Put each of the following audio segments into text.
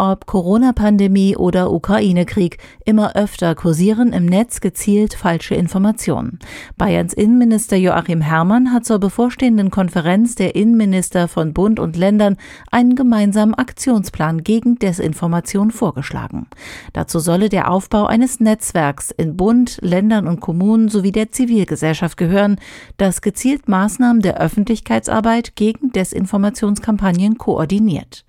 Ob Corona-Pandemie oder Ukraine-Krieg, immer öfter kursieren im Netz gezielt falsche Informationen. Bayerns Innenminister Joachim Herrmann hat zur bevorstehenden Konferenz der Innenminister von Bund und Ländern einen gemeinsamen Aktionsplan gegen Desinformation vorgeschlagen. Dazu solle der Aufbau eines Netzwerks in Bund, Ländern und Kommunen sowie der Zivilgesellschaft gehören, das gezielt Maßnahmen der Öffentlichkeitsarbeit gegen Desinformationskampagnen koordiniert.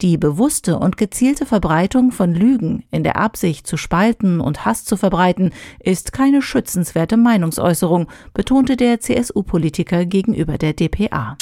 Die bewusste und gezielte Verbreitung von Lügen in der Absicht zu spalten und Hass zu verbreiten ist keine schützenswerte Meinungsäußerung, betonte der CSU-Politiker gegenüber der DPA.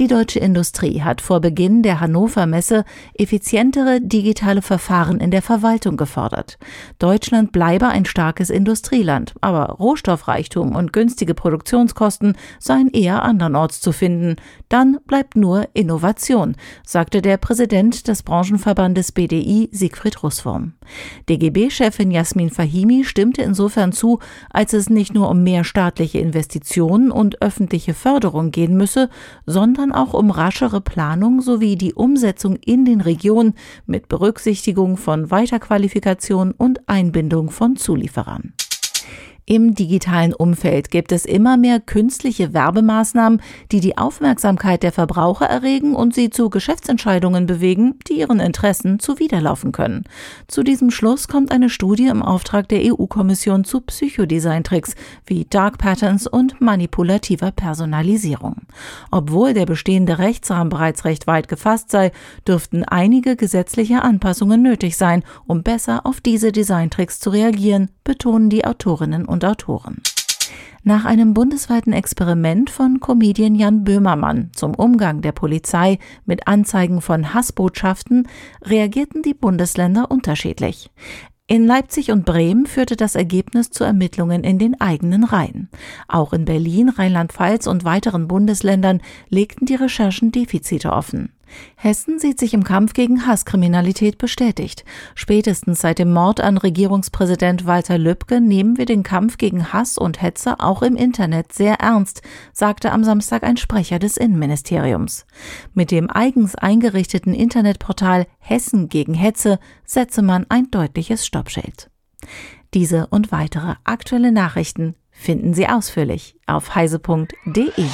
Die deutsche Industrie hat vor Beginn der Hannover Messe effizientere digitale Verfahren in der Verwaltung gefordert. Deutschland bleibe ein starkes Industrieland, aber Rohstoffreichtum und günstige Produktionskosten seien eher andernorts zu finden. Dann bleibt nur Innovation, sagte der Präsident des Branchenverbandes BDI Siegfried Russwurm. DGB-Chefin Jasmin Fahimi stimmte insofern zu, als es nicht nur um mehr staatliche Investitionen und öffentliche Förderung gehen müsse, sondern sondern auch um raschere Planung sowie die Umsetzung in den Regionen mit Berücksichtigung von Weiterqualifikation und Einbindung von Zulieferern. Im digitalen Umfeld gibt es immer mehr künstliche Werbemaßnahmen, die die Aufmerksamkeit der Verbraucher erregen und sie zu Geschäftsentscheidungen bewegen, die ihren Interessen zuwiderlaufen können. Zu diesem Schluss kommt eine Studie im Auftrag der EU-Kommission zu Psychodesign-Tricks wie Dark Patterns und manipulativer Personalisierung. Obwohl der bestehende Rechtsrahmen bereits recht weit gefasst sei, dürften einige gesetzliche Anpassungen nötig sein, um besser auf diese Designtricks zu reagieren, betonen die Autorinnen und Autoren. Nach einem bundesweiten Experiment von Comedian Jan Böhmermann zum Umgang der Polizei mit Anzeigen von Hassbotschaften reagierten die Bundesländer unterschiedlich. In Leipzig und Bremen führte das Ergebnis zu Ermittlungen in den eigenen Reihen. Auch in Berlin, Rheinland-Pfalz und weiteren Bundesländern legten die Recherchen Defizite offen. Hessen sieht sich im Kampf gegen Hasskriminalität bestätigt. Spätestens seit dem Mord an Regierungspräsident Walter Lübcke nehmen wir den Kampf gegen Hass und Hetze auch im Internet sehr ernst, sagte am Samstag ein Sprecher des Innenministeriums. Mit dem eigens eingerichteten Internetportal Hessen gegen Hetze setze man ein deutliches Stoppschild. Diese und weitere aktuelle Nachrichten finden Sie ausführlich auf heise.de.